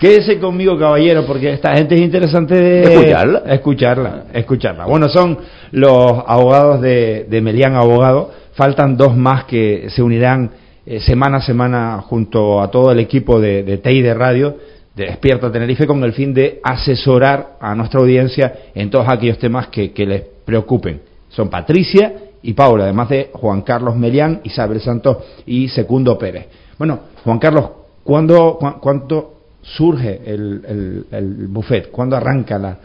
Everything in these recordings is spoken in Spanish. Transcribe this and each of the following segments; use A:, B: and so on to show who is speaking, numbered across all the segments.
A: Quédese conmigo, caballero, porque esta gente es interesante de
B: escucharla.
A: Escucharla, escucharla. Bueno, son los abogados de, de Melián Abogado. Faltan dos más que se unirán eh, semana a semana junto a todo el equipo de, de TEI de Radio de Despierta Tenerife con el fin de asesorar a nuestra audiencia en todos aquellos temas que, que les preocupen. Son Patricia y Paula, además de Juan Carlos Melián, Isabel Santos y Secundo Pérez. Bueno, Juan Carlos, ¿cuándo, cu- ¿cuánto surge el, el, el buffet? ¿Cuándo arranca la,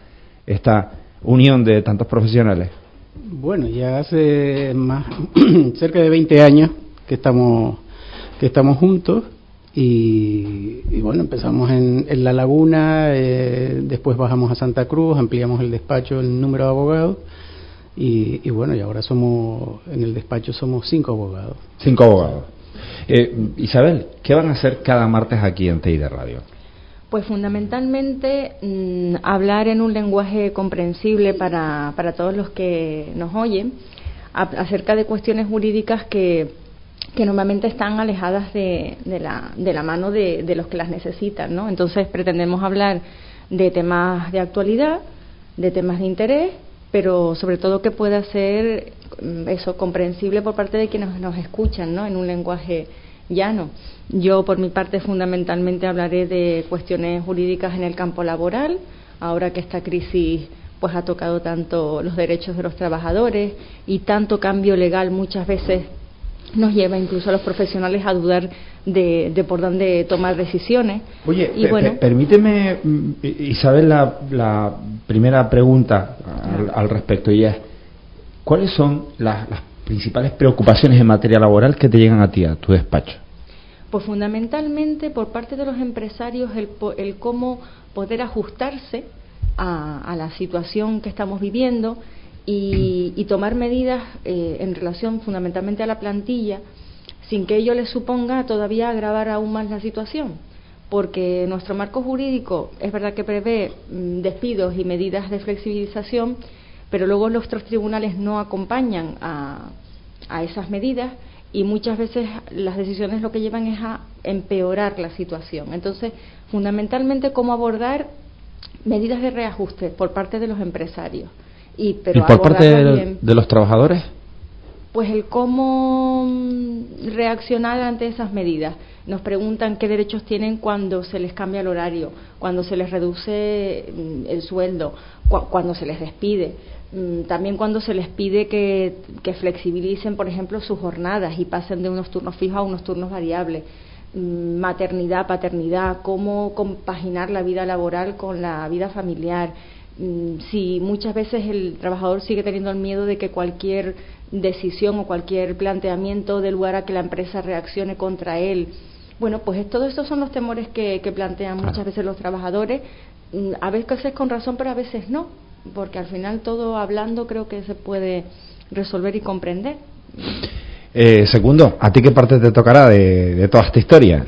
A: esta unión de tantos profesionales?
C: Bueno, ya hace más cerca de 20 años que estamos que estamos juntos y, y bueno, empezamos en, en La Laguna, eh, después bajamos a Santa Cruz, ampliamos el despacho, el número de abogados y, y bueno, y ahora somos, en el despacho somos cinco abogados.
A: Cinco abogados. Eh, Isabel, ¿qué van a hacer cada martes aquí en TI de Radio?
D: Pues fundamentalmente mm, hablar en un lenguaje comprensible para, para todos los que nos oyen acerca de cuestiones jurídicas que, que normalmente están alejadas de, de la, de la mano de, de los que las necesitan. ¿no? Entonces pretendemos hablar de temas de actualidad, de temas de interés, pero sobre todo que pueda ser mm, eso comprensible por parte de quienes nos escuchan, ¿no? En un lenguaje llano. Yo, por mi parte, fundamentalmente hablaré de cuestiones jurídicas en el campo laboral, ahora que esta crisis pues ha tocado tanto los derechos de los trabajadores y tanto cambio legal muchas veces nos lleva incluso a los profesionales a dudar de, de por dónde tomar decisiones.
A: Oye,
D: y bueno,
A: pe- permíteme, mm, Isabel, la, la primera pregunta al, al respecto y es, ¿cuáles son las, las principales preocupaciones en materia laboral que te llegan a ti, a tu despacho?
D: Pues fundamentalmente por parte de los empresarios el, el cómo poder ajustarse a, a la situación que estamos viviendo y, y tomar medidas eh, en relación fundamentalmente a la plantilla sin que ello les suponga todavía agravar aún más la situación. Porque nuestro marco jurídico es verdad que prevé mm, despidos y medidas de flexibilización, pero luego nuestros tribunales no acompañan a, a esas medidas y muchas veces las decisiones lo que llevan es a empeorar la situación. Entonces, fundamentalmente, cómo abordar medidas de reajuste por parte de los empresarios. Y, pero
A: ¿Y por parte de, de los trabajadores?
D: Pues el cómo mm, reaccionar ante esas medidas. Nos preguntan qué derechos tienen cuando se les cambia el horario, cuando se les reduce mm, el sueldo, cua- cuando se les despide. Mm, También cuando se les pide que, que flexibilicen, por ejemplo, sus jornadas y pasen de unos turnos fijos a unos turnos variables. Maternidad, paternidad, cómo compaginar la vida laboral con la vida familiar. Mm, Si muchas veces el trabajador sigue teniendo el miedo de que cualquier decisión o cualquier planteamiento dé lugar a que la empresa reaccione contra él. Bueno, pues es- todos estos son los temores que, que plantean muchas veces los trabajadores, Mm, a veces con razón, pero a veces no, porque al final todo hablando creo que se puede resolver y comprender.
A: Eh, segundo, ¿a ti qué parte te tocará de, de toda esta historia?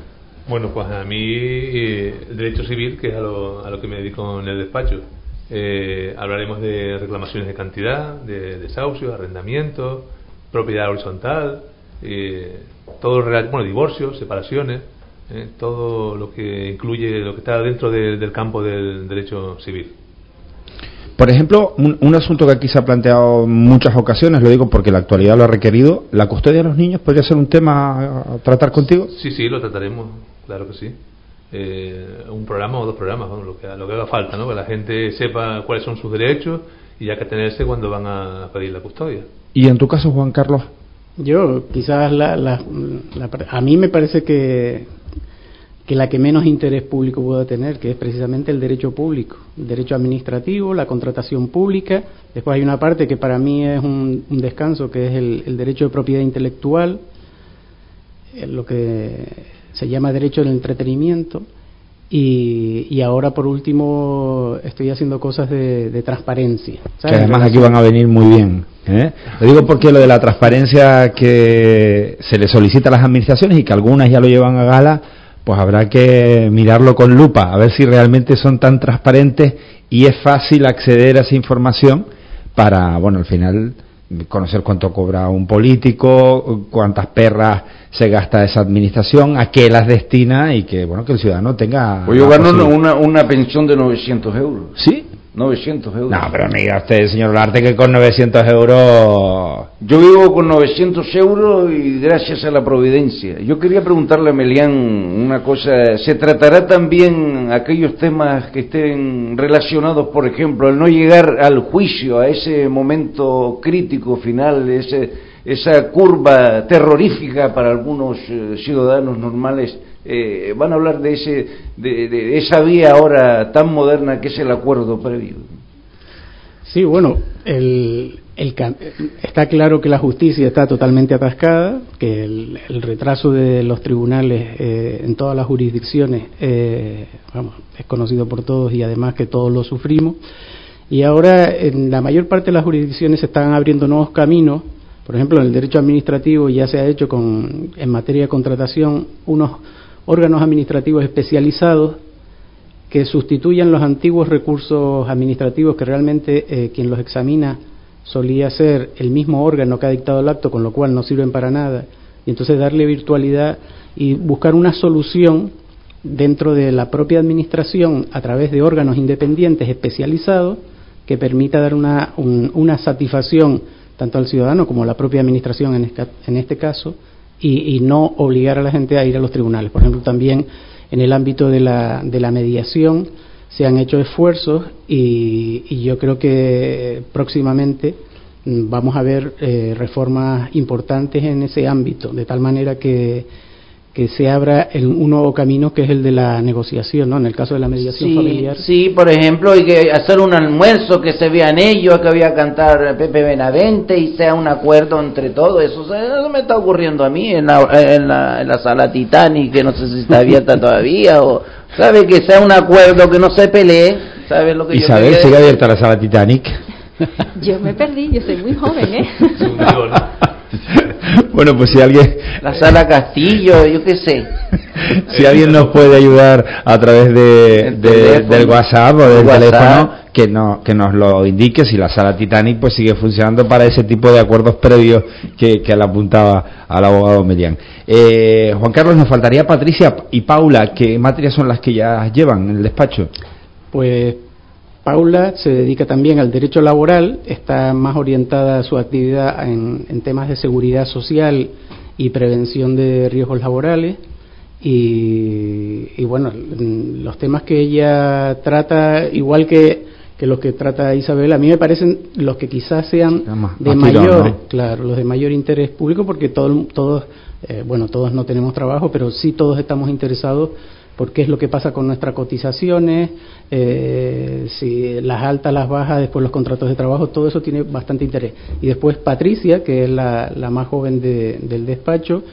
E: Bueno, pues a mí eh, el derecho civil, que es a lo, a lo que me dedico en el despacho. Eh, hablaremos de reclamaciones de cantidad, de desahucios, arrendamientos, propiedad horizontal, eh, todo bueno, divorcios, separaciones, eh, todo lo que incluye lo que está dentro de- del campo del derecho civil.
A: Por ejemplo, un, un asunto que aquí se ha planteado en muchas ocasiones, lo digo porque la actualidad lo ha requerido, la custodia de los niños podría ser un tema a tratar contigo.
E: Sí, sí, lo trataremos, claro que sí. Eh, un programa o dos programas, ¿no? lo, que, lo que haga falta, ¿no? que la gente sepa cuáles son sus derechos y ya que tenerse cuando van a pedir la custodia.
A: Y en tu caso, Juan Carlos,
C: Yo, quizás la, la- la a mí me parece que, que la que menos interés público puede tener, que es precisamente el derecho público, el derecho administrativo, la contratación pública. Después hay una parte que para mí es un, un descanso, que es el, el derecho de propiedad intelectual, lo que se llama derecho del entretenimiento. Y, y ahora, por último, estoy haciendo cosas de, de transparencia.
A: que además aquí van a venir muy bien. ¿eh? Lo digo porque lo de la transparencia que se le solicita a las administraciones y que algunas ya lo llevan a gala, pues habrá que mirarlo con lupa, a ver si realmente son tan transparentes y es fácil acceder a esa información para, bueno, al final conocer cuánto cobra un político, cuántas perras se gasta esa administración, a qué las destina y que, bueno, que el ciudadano tenga...
B: Pues yo gano una, una pensión de 900 euros.
A: ¿Sí?
B: 900 euros.
A: No, pero me diga usted, señor Larte, que con 900 euros...
B: Yo vivo con 900 euros y gracias a la providencia. Yo quería preguntarle a Melián una cosa. ¿Se tratará también aquellos temas que estén relacionados, por ejemplo, al no llegar al juicio, a ese momento crítico final, ese, esa curva terrorífica para algunos eh, ciudadanos normales? Eh, van a hablar de, ese, de, esa vía ahora tan moderna que es el acuerdo previo.
C: Sí, bueno, el, está claro que la justicia está totalmente atascada, que el, retraso de los tribunales eh, en todas las jurisdicciones eh, vamos, es conocido por todos y además que todos lo sufrimos. Y ahora en la mayor parte de las jurisdicciones se están abriendo nuevos caminos. Por ejemplo, en el derecho administrativo ya se ha hecho con, en materia de contratación unos órganos administrativos especializados que sustituyan los antiguos recursos administrativos que realmente eh, quien los examina solía ser el mismo órgano que ha dictado el acto, con lo cual no sirven para nada, y entonces darle virtualidad y buscar una solución dentro de la propia administración a través de órganos independientes especializados que permita dar una, una satisfacción tanto al ciudadano como a la propia administración en este, en este caso y, no obligar a la gente a ir a los tribunales. Por ejemplo, también en el ámbito de la, de la mediación se han hecho esfuerzos y, yo creo que próximamente mm, vamos a ver eh, reformas importantes en ese ámbito, de tal manera que que se abra un nuevo camino que es el de la negociación, ¿no? En el caso de la mediación familiar.
F: Sí, por ejemplo, y que hacer un almuerzo que se vean ellos, que voy a cantar Pepe Benavente y sea un acuerdo entre todos. Eso, eso me está ocurriendo a mí en la, en la, en la sala Titanic, que no sé si está abierta todavía, o sabe que sea un acuerdo que no se pelee. ¿Sabes lo que
A: Isabel, sigue abierta la sala Titanic.
D: Yo me perdí, yo soy muy joven, ¿eh?
A: bueno, pues si alguien...
F: La sala Castillo, yo qué sé.
A: si alguien nos puede ayudar a través de, del WhatsApp o del teléfono, que, no, que nos lo indique si la sala Titanic pues sigue funcionando para ese tipo de acuerdos previos que, que le apuntaba al abogado Median. Eh, Juan Carlos, nos faltaría Patricia y Paula, ¿qué materias son las que ya llevan en el despacho?
C: Pues Paula se dedica también al derecho laboral, está más orientada a su actividad en, temas de seguridad social y prevención de riesgos laborales. Y, bueno, los temas que ella trata, igual que, los que trata Isabel, a mí me parecen los que quizás sean de mayor, claro, los de mayor interés público, porque todos, todos eh, bueno, todos no tenemos trabajo, pero sí todos estamos interesados por qué es lo que pasa con nuestras cotizaciones, eh, si las altas, las bajas, después los contratos de trabajo, todo eso tiene bastante interés. Y después Patricia, que es la, más joven del despacho,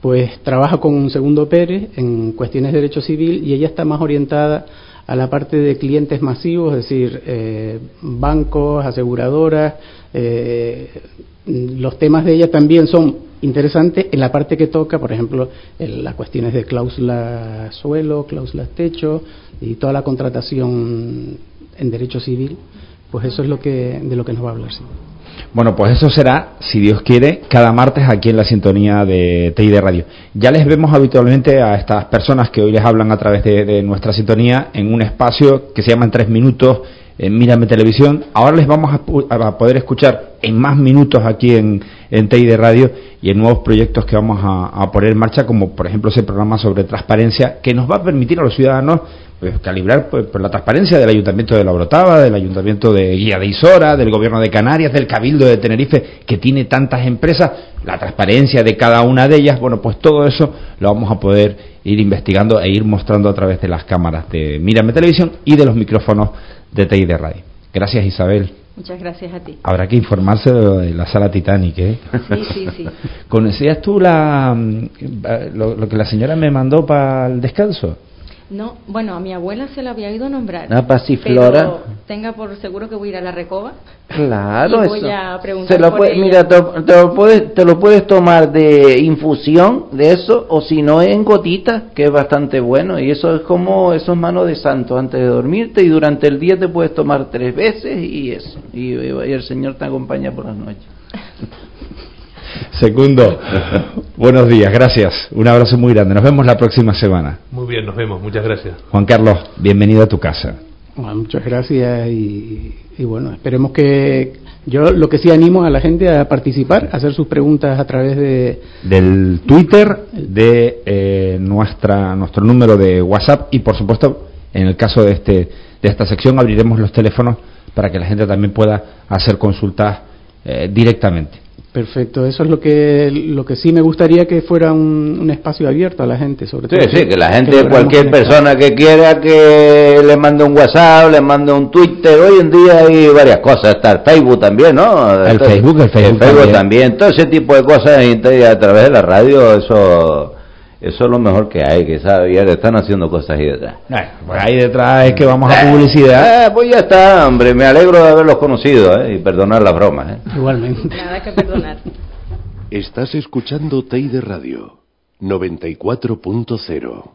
C: pues trabaja con un segundo Pérez en cuestiones de derecho civil y ella está más orientada a la parte de clientes masivos, es decir, eh, bancos, aseguradoras. Eh, los temas de ella también son interesante en la parte que toca, por ejemplo, las cuestiones de cláusula suelo, cláusulas techo y toda la contratación en derecho civil, pues eso es lo que de lo que nos va a hablar.
A: Bueno, pues eso será, si Dios quiere, cada martes aquí en la sintonía de TI de Radio. Ya les vemos habitualmente a estas personas que hoy les hablan a través de, nuestra sintonía en un espacio que se llama en tres minutos en Mírame Televisión. Ahora les vamos a, poder escuchar en más minutos aquí en, en Radio y en nuevos proyectos que vamos a, poner en marcha, como por ejemplo ese programa sobre transparencia, que nos va a permitir a los ciudadanos pues, calibrar pues, la transparencia del Ayuntamiento de La Brotava, del Ayuntamiento de Guía de Isora, del Gobierno de Canarias, del Cabildo de Tenerife, que tiene tantas empresas, la transparencia de cada una de ellas, bueno, pues todo eso lo vamos a poder ir investigando e ir mostrando a través de las cámaras de Mírame Televisión y de los micrófonos de TI de Radio. Gracias Isabel.
D: Muchas gracias a ti.
A: Habrá que informarse de la sala Titanic, ¿eh?
D: Sí, sí, sí.
A: ¿Conocías tú la, mm, lo que la señora me mandó para el descanso?
D: No, bueno, a mi abuela se la había ido a nombrar.
F: Una pasiflora. Pero
D: tenga por seguro que voy a ir a la recoba.
F: Claro,
D: y voy a preguntar
F: se lo Mira, te, lo puedes, te lo puedes tomar de infusión, de eso, o si no en gotitas, que es bastante bueno. Y eso es como, eso es mano de santo antes de dormirte. Y durante el día te puedes tomar tres veces y eso. Y, y el Señor te acompaña por las noches.
A: Segundo, buenos días, gracias. Un abrazo muy grande. Nos vemos la próxima semana.
E: Muy bien, nos vemos. Muchas gracias.
A: Juan Carlos, bienvenido a tu casa.
C: Bueno, muchas gracias y, y bueno, esperemos que yo lo que sí animo a la gente a participar, a hacer sus preguntas a través de
A: del Twitter, de eh, nuestra nuestro número de WhatsApp y por supuesto en el caso de este de esta sección abriremos los teléfonos para que la gente también pueda hacer consultas eh, directamente.
C: Perfecto, eso es lo que lo que sí me gustaría que fuera un, un espacio abierto a la gente, sobre todo.
F: Sí, sí, que la gente, cualquier persona que quiera que le mande un WhatsApp, le mande un Twitter, hoy en día hay varias cosas, está el Facebook también, ¿no?
A: El Facebook, el Facebook,
F: el Facebook
A: también.
F: también. todo ese tipo de cosas y a través de la radio, eso eso es lo mejor que hay, que ya le están haciendo cosas ahí detrás.
A: Bueno, pues ahí detrás es que vamos a publicidad.
F: Eh, pues ya está, hombre, me alegro de haberlos conocido, ¿eh? Y perdonar las bromas, ¿eh?
C: Igualmente.
D: Nada que perdonar.
G: Estás escuchando Teide Radio 94.0.